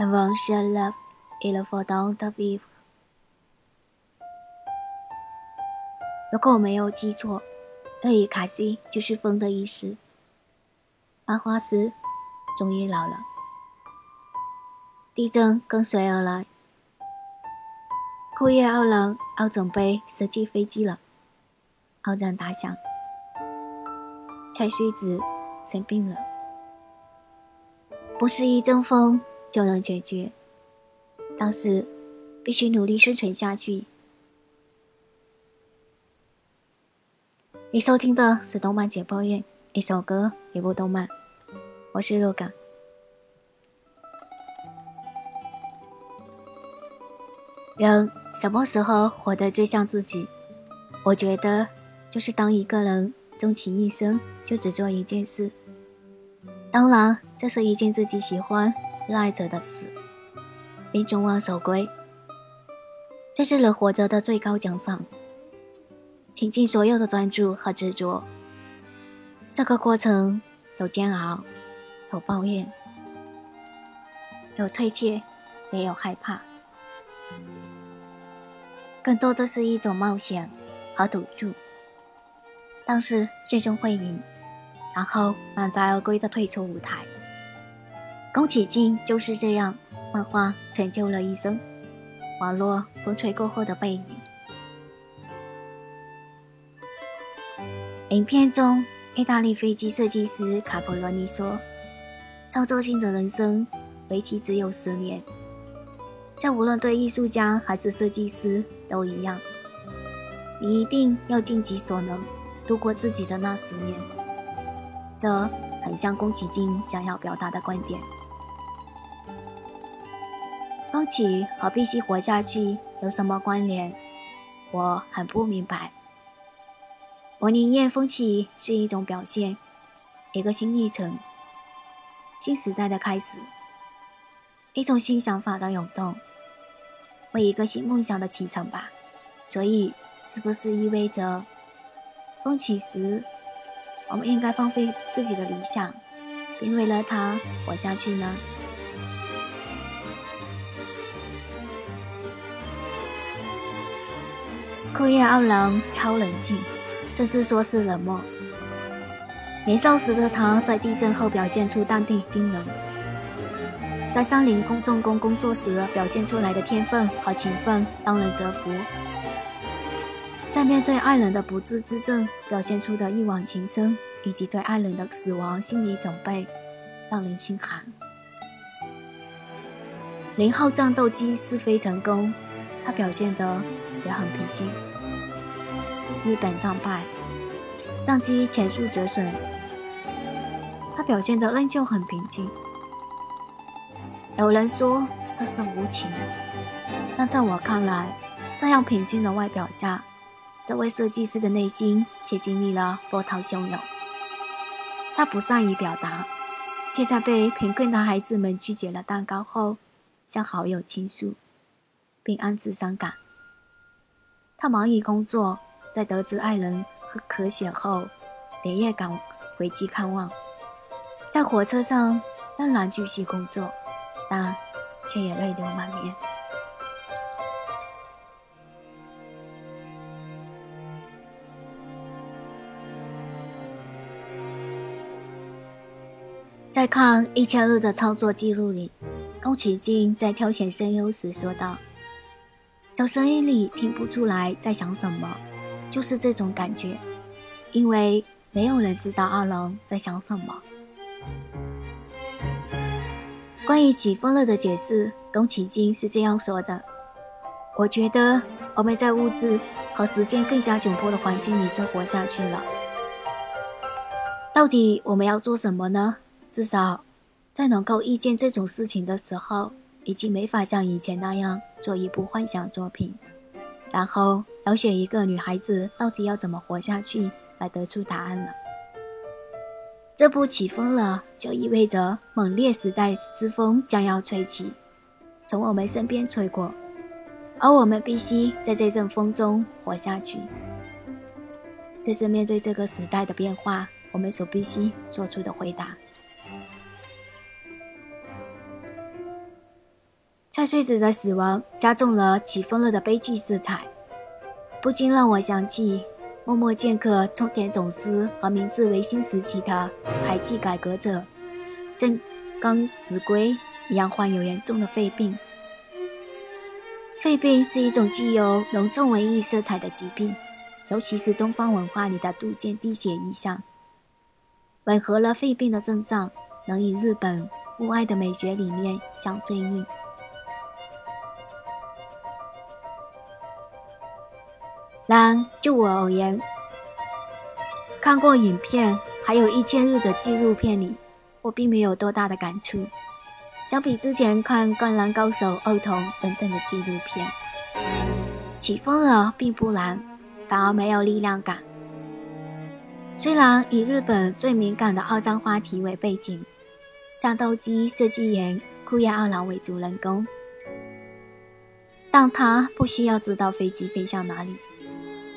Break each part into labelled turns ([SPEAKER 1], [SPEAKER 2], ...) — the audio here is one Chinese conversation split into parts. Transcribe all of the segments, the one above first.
[SPEAKER 1] Everyone shall love, i l for dawn of eve。如果我没有记错，厄伊卡西就是风的意思。花花师终于老了，地震跟随而来。库页奥郎奥准备设计飞机了，奥赞打响。蔡穗子生病了，不是一阵风就能解决，但是必须努力生存下去。你收听的是动漫解剖院，一首歌，一部动漫。我是若感。人什么时候活得最像自己？我觉得，就是当一个人终其一生就只做一件事。当然，这是一件自己喜欢、热爱着的事，并众望所归。这是人活着的最高奖赏，倾尽所有的专注和执着。这个过程有煎熬，有抱怨，有退怯，也有害怕。更多的是一种冒险和赌注，但是最终会赢，然后满载而归的退出舞台。宫崎骏就是这样，漫画成就了一生，网络风吹过后的背影。影片中，意大利飞机设计师卡普罗尼说：“操作性的人生，为期只有十年。”这无论对艺术家还是设计师都一样，你一定要尽己所能度过自己的那十年。这很像宫崎骏想要表达的观点。风起和必须活下去有什么关联？我很不明白。我宁愿风起是一种表现，一个新历程，新时代的开始，一种新想法的涌动。为一个新梦想的启程吧，所以是不是意味着风起时，我们应该放飞自己的理想，并为了它活下去呢？枯叶傲郎超冷静，甚至说是冷漠。年少时的他在地震后表现出淡定惊人。在山林公众工工作时表现出来的天分和勤奋，让人折服；在面对爱人的不治之症表现出的一往情深，以及对爱人的死亡心理准备，让人心寒。零号战斗机试飞成功，他表现得也很平静。日本战败，战机全数折损，他表现得仍旧很平静。有人说这是无情，但在我看来，这样平静的外表下，这位设计师的内心却经历了波涛汹涌。他不善于表达，却在被贫困的孩子们拒绝了蛋糕后，向好友倾诉，并暗自伤感。他忙于工作，在得知爱人喝咳血后，连夜赶回去看望，在火车上仍然继续工作。但却也泪流满面。在看一千日的操作记录里，宫崎骏在挑选声优时说道：“从声音里听不出来在想什么，就是这种感觉，因为没有人知道阿郎在想什么。”关于起风了的解释，宫崎骏是这样说的：“我觉得我们在物质和时间更加窘迫的环境里生活下去了。到底我们要做什么呢？至少，在能够遇见这种事情的时候，已经没法像以前那样做一部幻想作品，然后描写一个女孩子到底要怎么活下去来得出答案了。”这部起风了，就意味着猛烈时代之风将要吹起，从我们身边吹过，而我们必须在这阵风中活下去。这是面对这个时代的变化，我们所必须做出的回答。蔡穗子的死亡加重了起风了的悲剧色彩，不禁让我想起默默剑客冲田总司和明治维新时期的排气改革者正刚子规一样患有严重的肺病。肺病是一种具有浓重文艺色彩的疾病，尤其是东方文化里的杜鹃滴血意象，吻合了肺病的症状，能与日本物哀的美学理念相对应。然就我而言，看过影片，还有一千日的纪录片里，我并没有多大的感触。相比之前看《灌篮高手》《儿童》等等的纪录片，起风了并不难，反而没有力量感。虽然以日本最敏感的二战话题为背景，战斗机设计员库亚二郎为主人公，但他不需要知道飞机飞向哪里，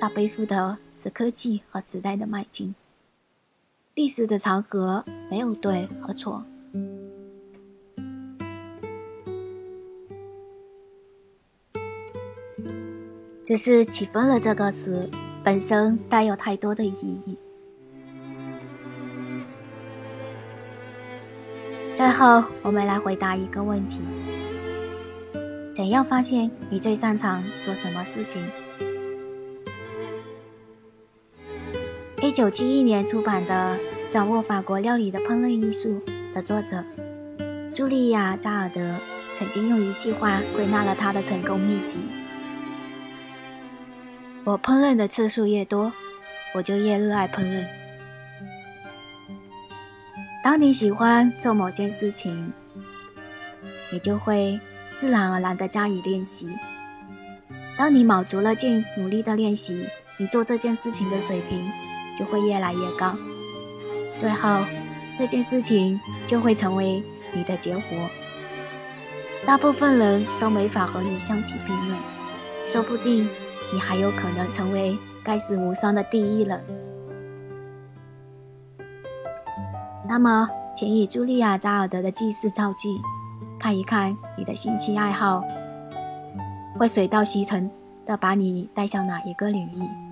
[SPEAKER 1] 他背负的是科技和时代的迈进。历史的长河没有对和错。只是“起风了”这个词本身带有太多的意义。最后，我们来回答一个问题：怎样发现你最擅长做什么事情？一九七一年出版的《掌握法国料理的烹饪艺术》的作者茱莉亚·扎尔德曾经用一句话归纳了他的成功秘籍。我烹饪的次数越多，我就越热爱烹饪。当你喜欢做某件事情，你就会自然而然地加以练习。当你卯足了劲努力的练习，你做这件事情的水平就会越来越高。最后，这件事情就会成为你的绝活。大部分人都没法和你相提并论，说不定。你还有可能成为盖世无双的第一人。那么，请以茱莉亚·扎尔德的记事造句，看一看你的兴趣爱好会水到渠成的把你带向哪一个领域？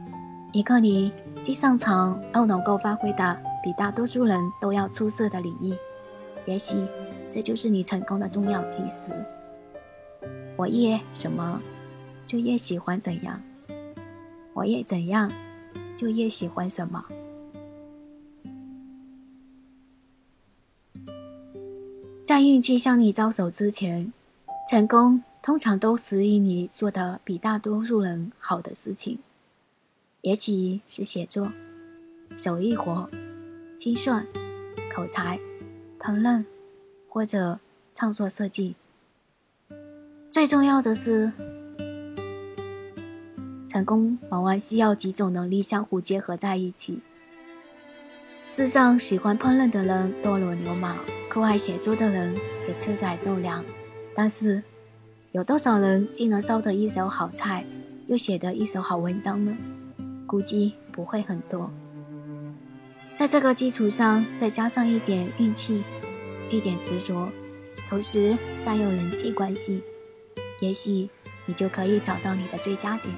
[SPEAKER 1] 一个你既擅长又能够发挥的比大多数人都要出色的领域。也许，这就是你成功的重要基石。我越什么？就越喜欢怎样，我越怎样，就越喜欢什么。在运气向你招手之前，成功通常都始于你做的比大多数人好的事情，也许是写作、手艺活、心算、口才、烹饪，或者创作设计。最重要的是。成功往往需要几种能力相互结合在一起。世上喜欢烹饪的人多如牛毛，酷爱写作的人也车载斗量。但是，有多少人既能烧得一手好菜，又写得一手好文章呢？估计不会很多。在这个基础上，再加上一点运气，一点执着，同时善用人际关系，也许你就可以找到你的最佳点。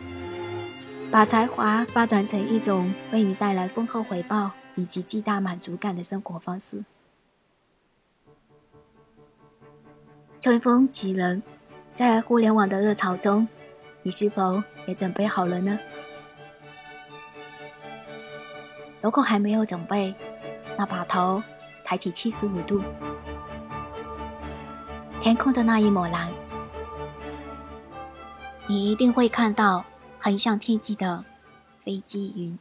[SPEAKER 1] 把才华发展成一种为你带来丰厚回报以及极大满足感的生活方式。春风起人，在互联网的热潮中，你是否也准备好了呢？如果还没有准备，那把头抬起七十五度，天空的那一抹蓝，你一定会看到。很像天际的飞机云。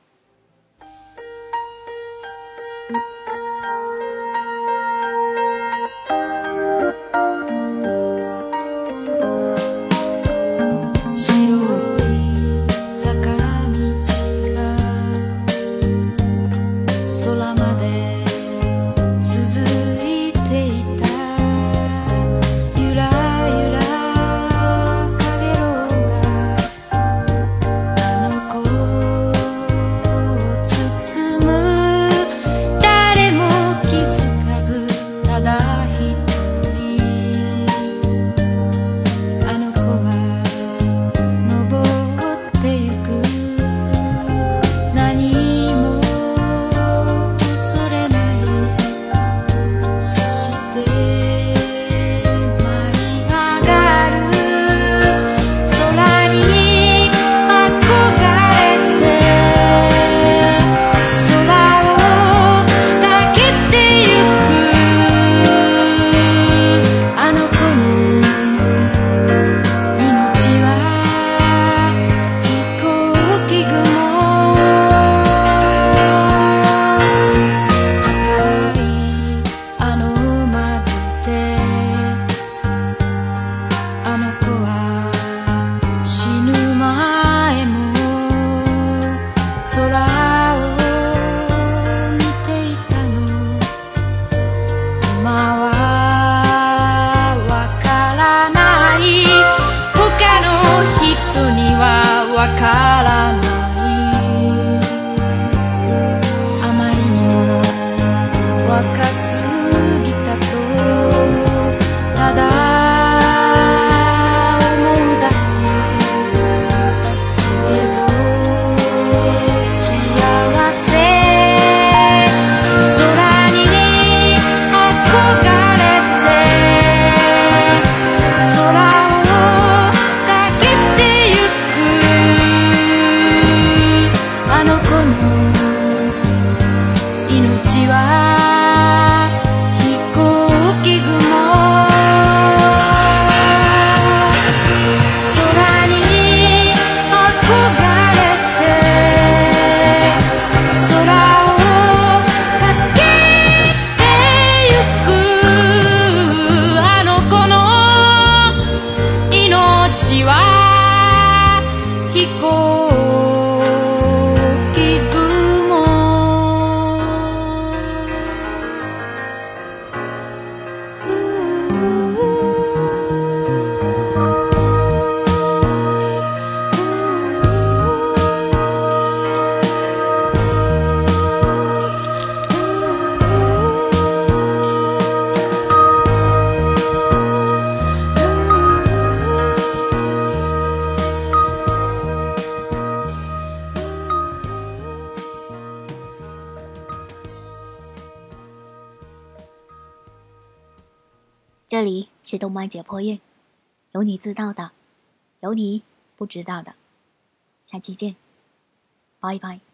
[SPEAKER 1] sola. 这里是动漫解剖院，有你知道的，有你不知道的。下期见，拜拜。